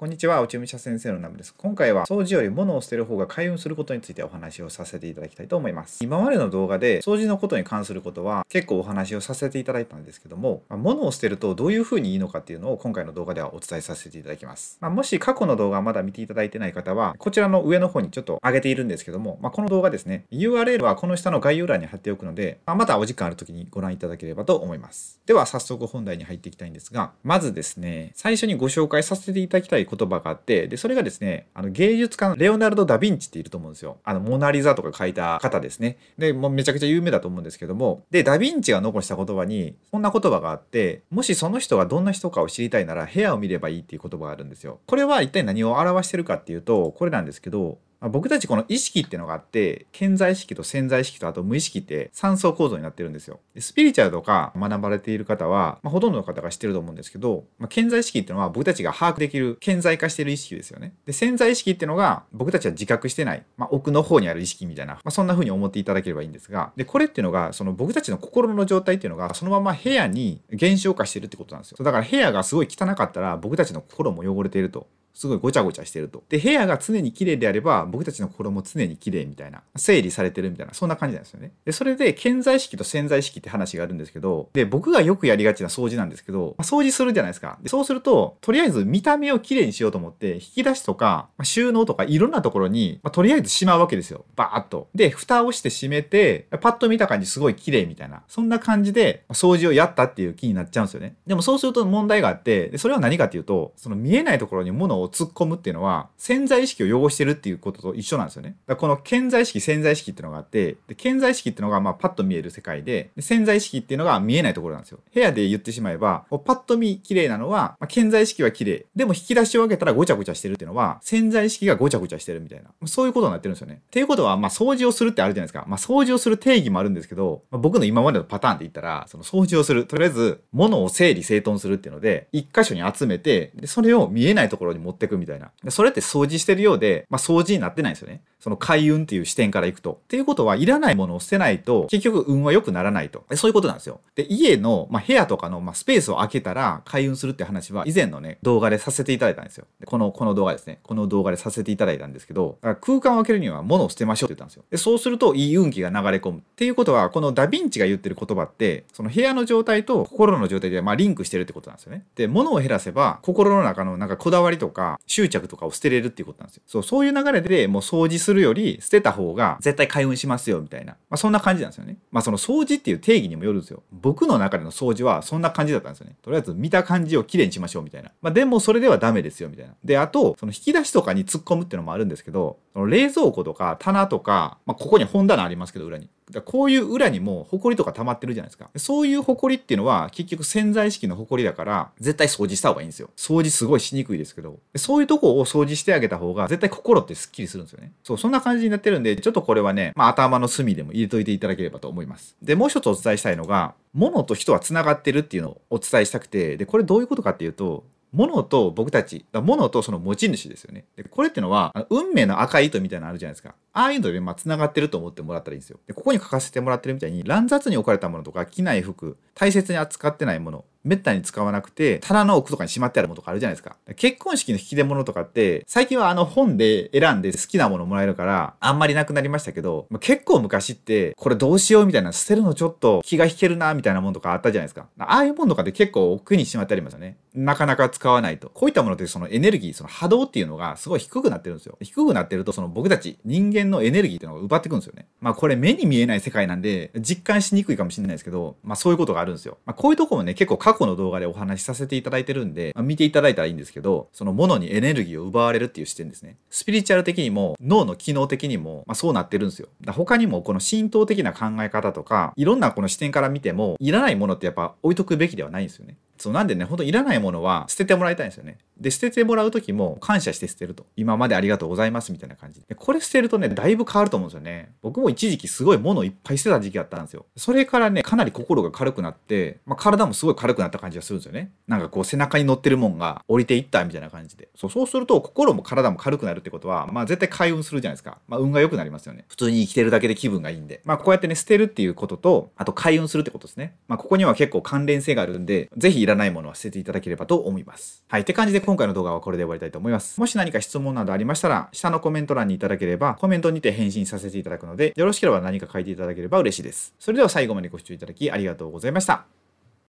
こんにちは、内海社先生のナムです。今回は掃除より物を捨てる方が開運することについてお話をさせていただきたいと思います。今までの動画で掃除のことに関することは結構お話をさせていただいたんですけども、まあ、物を捨てるとどういう風にいいのかっていうのを今回の動画ではお伝えさせていただきます。まあ、もし過去の動画まだ見ていただいてない方は、こちらの上の方にちょっと上げているんですけども、まあ、この動画ですね、URL はこの下の概要欄に貼っておくので、ま、またお時間ある時にご覧いただければと思います。では早速本題に入っていきたいんですが、まずですね、最初にご紹介させていただきたい言葉があって、で、それがですね、あの芸術家のレオナルド・ダ・ヴィンチっていると思うんですよ。あの、モナリザとか書いた方ですね。で、もうめちゃくちゃ有名だと思うんですけども、で、ダ・ヴィンチが残した言葉に、こんな言葉があって、もしその人がどんな人かを知りたいなら部屋を見ればいいっていう言葉があるんですよ。これは一体何を表してるかっていうと、これなんですけど、まあ、僕たちこの意識っていうのがあって潜在意識と潜在意識とあと無意識って3層構造になってるんですよ。スピリチュアルとか学ばれている方は、まあ、ほとんどの方が知ってると思うんですけど、まあ、潜在意識っていうのは僕たちが把握できる顕在化してる意識ですよね。で潜在意識っていうのが僕たちは自覚してない、まあ、奥の方にある意識みたいな、まあ、そんな風に思っていただければいいんですがでこれっていうのがその僕たちの心の状態っていうのがそのまま部屋に減少化してるってことなんですよ。だから部屋がすごい汚かったら僕たちの心も汚れていると。すごいごちゃごちゃしてると。で、部屋が常に綺麗であれば、僕たちの心も常に綺麗みたいな、整理されてるみたいな、そんな感じなんですよね。で、それで、潜在意識と潜在意識って話があるんですけど、で、僕がよくやりがちな掃除なんですけど、まあ、掃除するじゃないですか。で、そうすると、とりあえず見た目を綺麗にしようと思って、引き出しとか、まあ、収納とかいろんなところに、まあ、とりあえずしまうわけですよ。バーっと。で、蓋をして閉めて、パッと見た感じすごい綺麗みたいな、そんな感じで、掃除をやったっていう気になっちゃうんですよね。でもそうすると問題があって、でそれは何かっていうと、その見えないところに物をを突っ込むっていうのは、潜在意識を汚してるっていうことと一緒なんですよね。だからこの潜在意識、潜在意識っていうのがあって、で潜在意識っていうのがまあパッと見える世界でで、潜在意識っていうのが見えないところなんですよ。部屋で言ってしまえば、パッと見綺麗なのは、まあ、潜在意識は綺麗。でも引き出しを開けたらごちゃごちゃしてるっていうのは、潜在意識がごちゃごちゃしてるみたいな。そういうことになってるんですよね。っていうことは、まあ掃除をするってあるじゃないですか。まあ掃除をする定義もあるんですけど、まあ、僕の今までのパターンで言ったら、その掃除をする。とりあえず、物を整理整頓するっていうので、一箇所に集めて、でそれを見えないところに持持ってくみたいな。それって掃除してるようで、まあ、掃除になってないんですよね。その開運っていう視点からいくと。っていうことは、いらないものを捨てないと、結局運は良くならないと。そういうことなんですよ。で、家の、まあ、部屋とかの、まあ、スペースを空けたら開運するって話は、以前のね、動画でさせていただいたんですよ。でこの、この動画ですね。この動画でさせていただいたんですけど、空間を空けるには物を捨てましょうって言ったんですよ。で、そうすると、いい運気が流れ込む。っていうことは、このダヴィンチが言ってる言葉って、その部屋の状態と心の状態で、まあ、リンクしてるってことなんですよね。で、物を減らせば、心の中のなんかこだわりとか、執着とかを捨てれるっていうことなんですよ。そう、そういう流れでもう掃除するするより捨てた方が絶対開運しますよみたいな、まあ、そんな感じなんですよね。まあその掃除っていう定義にもよるんですよ。僕の中での掃除はそんな感じだったんですよね。とりあえず見た感じをきれいにしましょうみたいな。まあでもそれではダメですよみたいな。で、あと、その引き出しとかに突っ込むっていうのもあるんですけど、その冷蔵庫とか棚とか、まあここに本棚ありますけど裏に。だこういう裏にも埃とか溜まってるじゃないですか。そういう埃っていうのは結局潜在意識の埃だから絶対掃除した方がいいんですよ。掃除すごいしにくいですけど、そういうとこを掃除してあげた方が絶対心ってスッキリするんですよね。そう、そんな感じになってるんで、ちょっとこれはね、まあ頭の隅でも入れといていただければと思います。で、もう一つお伝えしたいのが、物と人は繋がってるっていうのをお伝えしたくて、で、これどういうことかっていうと、物と僕たち、物とその持ち主ですよね。でこれってのは、運命の赤い糸みたいなのあるじゃないですか。ああいうので、まあ、繋がってると思ってもらったらいいんですよ。で、ここに書かせてもらってるみたいに、乱雑に置かれたものとか、着ない服、大切に扱ってないもの、めったに使わなくて、棚の奥とかにしまってあるものとかあるじゃないですか。結婚式の引き出物とかって、最近はあの本で選んで好きなものもらえるから、あんまりなくなりましたけど、結構昔って、これどうしようみたいな、捨てるのちょっと気が引けるな、みたいなものとかあったじゃないですか。ああいうものとかって結構奥にしまってありますよね。なかなか使わないと。こういったものってそのエネルギー、その波動っていうのがすごい低くなってるんですよ。低くなってると、その僕たち人間のエネルギーっていうのが奪ってくんですよね。まあこれ目に見えない世界なんで、実感しにくいかもしれないですけど、まあそういうことがあるんですよ。まあこういうとこもね、結構過去の動画でお話しさせていただいてるんで、まあ、見ていただいたらいいんですけど、そのものにエネルギーを奪われるっていう視点ですね。スピリチュアル的にも、脳の機能的にも、まあ、そうなってるんですよ。だ他にもこの浸透的な考え方とか、いろんなこの視点から見ても、いらないものってやっぱ置いとくべきではないんですよね。そうなんでね、ほんといらないものは捨ててもらいたいんですよね。で、捨ててもらう時も感謝して捨てると。今までありがとうございますみたいな感じで。これ捨てるとね、だいぶ変わると思うんですよね。僕も一時期すごい物をいっぱい捨てた時期あったんですよ。それからね、かなり心が軽くなって、まあ、体もすごい軽くなった感じがするんですよね。なんかこう背中に乗ってるもんが降りていったみたいな感じで。そうそうすると心も体も軽くなるってことは、まあ絶対開運するじゃないですか。まあ運が良くなりますよね。普通に生きてるだけで気分がいいんで。まあこうやってね、捨てるっていうことと、あと開運するってことですね。まあここには結構関連性があるんで、ぜひらないものは捨てていただければと思います。はい。って感じで今回の動画はこれで終わりたいと思います。もし何か質問などありましたら、下のコメント欄にいただければ、コメントにて返信させていただくので、よろしければ何か書いていただければ嬉しいです。それでは最後までご視聴いただきありがとうございました。